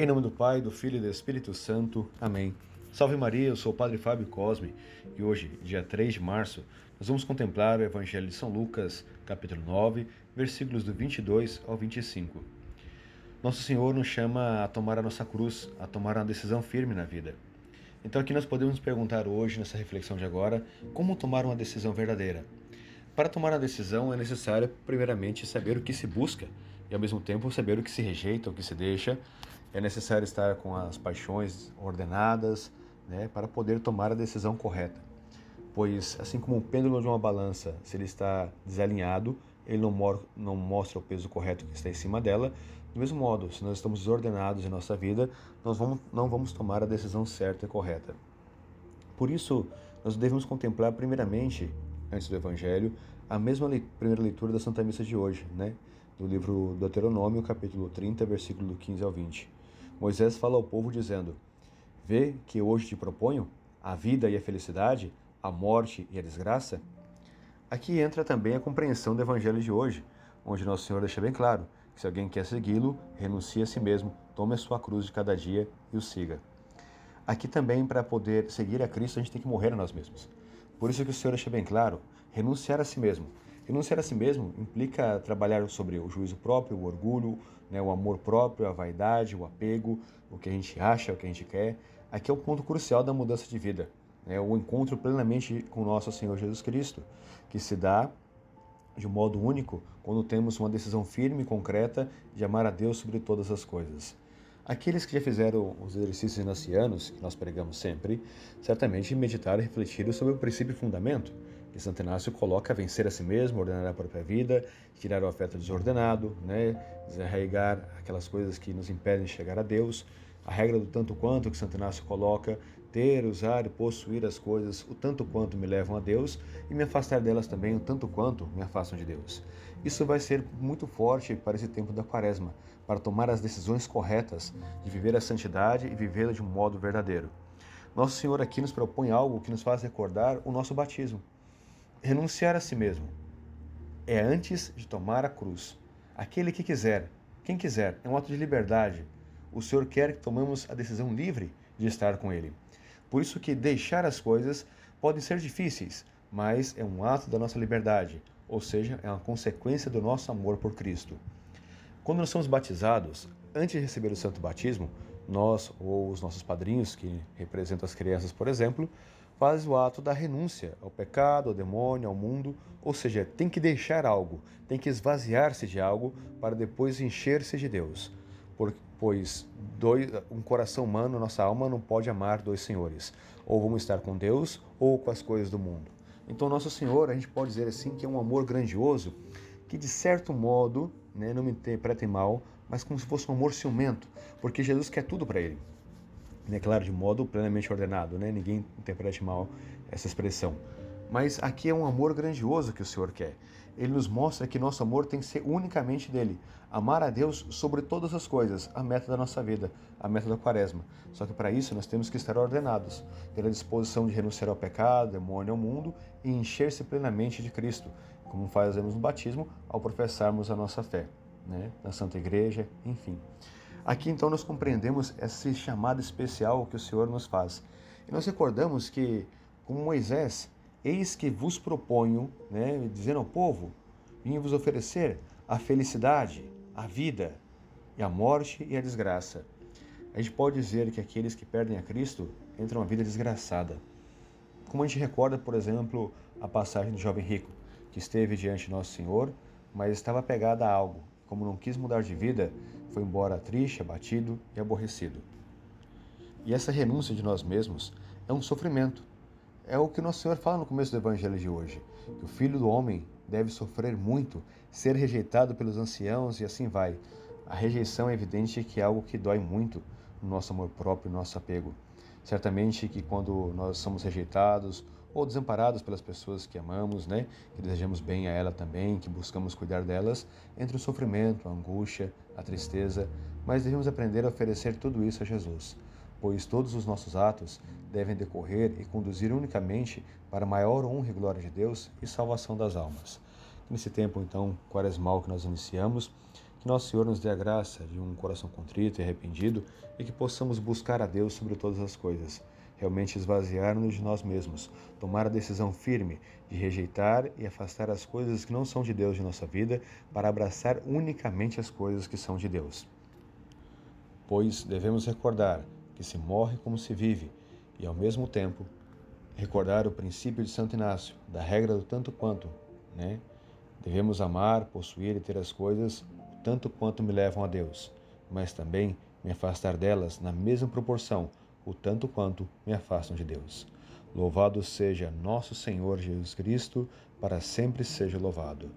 Em nome do Pai, do Filho e do Espírito Santo. Amém. Salve Maria, eu sou o Padre Fábio Cosme e hoje, dia 3 de março, nós vamos contemplar o Evangelho de São Lucas, capítulo 9, versículos do 22 ao 25. Nosso Senhor nos chama a tomar a nossa cruz, a tomar uma decisão firme na vida. Então aqui nós podemos perguntar hoje, nessa reflexão de agora, como tomar uma decisão verdadeira. Para tomar a decisão é necessário, primeiramente, saber o que se busca e, ao mesmo tempo, saber o que se rejeita, o que se deixa. É necessário estar com as paixões ordenadas né, para poder tomar a decisão correta. Pois, assim como o pêndulo de uma balança, se ele está desalinhado, ele não, não mostra o peso correto que está em cima dela. Do mesmo modo, se nós estamos desordenados em nossa vida, nós vamos, não vamos tomar a decisão certa e correta. Por isso, nós devemos contemplar primeiramente antes do Evangelho, a mesma le primeira leitura da Santa Missa de hoje, né? do livro Deuteronômio, capítulo 30, versículo 15 ao 20. Moisés fala ao povo dizendo: Vê que hoje te proponho a vida e a felicidade, a morte e a desgraça? Aqui entra também a compreensão do Evangelho de hoje, onde Nosso Senhor deixa bem claro que se alguém quer segui-lo, renuncie a si mesmo, tome a sua cruz de cada dia e o siga. Aqui também, para poder seguir a Cristo, a gente tem que morrer a nós mesmos. Por isso que o Senhor deixa bem claro, renunciar a si mesmo. Renunciar a si mesmo implica trabalhar sobre o juízo próprio, o orgulho, né, o amor próprio, a vaidade, o apego, o que a gente acha, o que a gente quer. Aqui é o ponto crucial da mudança de vida, né, o encontro plenamente com nosso Senhor Jesus Cristo, que se dá de um modo único quando temos uma decisão firme e concreta de amar a Deus sobre todas as coisas. Aqueles que já fizeram os exercícios inacianos, que nós pregamos sempre, certamente meditaram e refletiram sobre o princípio e fundamento que Santo Inácio coloca vencer a si mesmo, ordenar a própria vida, tirar o afeto desordenado, né, desarraigar aquelas coisas que nos impedem de chegar a Deus, a regra do tanto quanto que Santo Inácio coloca, ter, usar e possuir as coisas o tanto quanto me levam a Deus e me afastar delas também o tanto quanto me afastam de Deus. Isso vai ser muito forte para esse tempo da quaresma, para tomar as decisões corretas de viver a santidade e vivê-la de um modo verdadeiro. Nosso Senhor aqui nos propõe algo que nos faz recordar o nosso batismo. Renunciar a si mesmo é antes de tomar a cruz. Aquele que quiser, quem quiser, é um ato de liberdade. O Senhor quer que tomemos a decisão livre de estar com Ele. Por isso que deixar as coisas podem ser difíceis, mas é um ato da nossa liberdade, ou seja, é uma consequência do nosso amor por Cristo. Quando nós somos batizados, antes de receber o santo batismo, nós ou os nossos padrinhos, que representam as crianças, por exemplo, faz o ato da renúncia ao pecado, ao demônio, ao mundo, ou seja, tem que deixar algo, tem que esvaziar-se de algo para depois encher-se de Deus pois dois, um coração humano, nossa alma, não pode amar dois senhores. Ou vamos estar com Deus ou com as coisas do mundo. Então, Nosso Senhor, a gente pode dizer assim, que é um amor grandioso, que de certo modo, né, não me interpretem mal, mas como se fosse um amor ciumento, porque Jesus quer tudo para ele. É claro, de modo plenamente ordenado, né? ninguém interprete mal essa expressão. Mas aqui é um amor grandioso que o Senhor quer. Ele nos mostra que nosso amor tem que ser unicamente dele. Amar a Deus sobre todas as coisas, a meta da nossa vida, a meta da quaresma. Só que para isso nós temos que estar ordenados, ter a disposição de renunciar ao pecado, demônio, ao mundo e encher-se plenamente de Cristo, como fazemos no batismo ao professarmos a nossa fé, né? na Santa Igreja, enfim. Aqui então nós compreendemos esse chamado especial que o Senhor nos faz. E nós recordamos que, como Moisés, Eis que vos proponho, né, dizendo ao povo, vim vos oferecer a felicidade, a vida, e a morte e a desgraça. A gente pode dizer que aqueles que perdem a Cristo entram uma vida desgraçada. Como a gente recorda, por exemplo, a passagem do jovem rico, que esteve diante de Nosso Senhor, mas estava apegado a algo. Como não quis mudar de vida, foi embora triste, abatido e aborrecido. E essa renúncia de nós mesmos é um sofrimento, é o que Nosso Senhor fala no começo do Evangelho de hoje, que o Filho do Homem deve sofrer muito, ser rejeitado pelos anciãos e assim vai. A rejeição é evidente que é algo que dói muito no nosso amor próprio, no nosso apego. Certamente que quando nós somos rejeitados ou desamparados pelas pessoas que amamos, né, que desejamos bem a ela também, que buscamos cuidar delas, entre o sofrimento, a angústia, a tristeza, mas devemos aprender a oferecer tudo isso a Jesus pois todos os nossos atos devem decorrer e conduzir unicamente para maior honra e glória de Deus e salvação das almas. Nesse tempo, então, quaresmal que nós iniciamos, Que nosso Senhor nos dê a graça de um coração contrito e arrependido e que possamos buscar a Deus sobre todas as coisas, realmente esvaziar-nos de nós mesmos, tomar a decisão firme de rejeitar e afastar as coisas que não são de Deus de nossa vida para abraçar unicamente as coisas que são de Deus. Pois devemos recordar que se morre como se vive e, ao mesmo tempo, recordar o princípio de Santo Inácio, da regra do tanto quanto, né? Devemos amar, possuir e ter as coisas tanto quanto me levam a Deus, mas também me afastar delas na mesma proporção, o tanto quanto me afastam de Deus. Louvado seja nosso Senhor Jesus Cristo, para sempre seja louvado.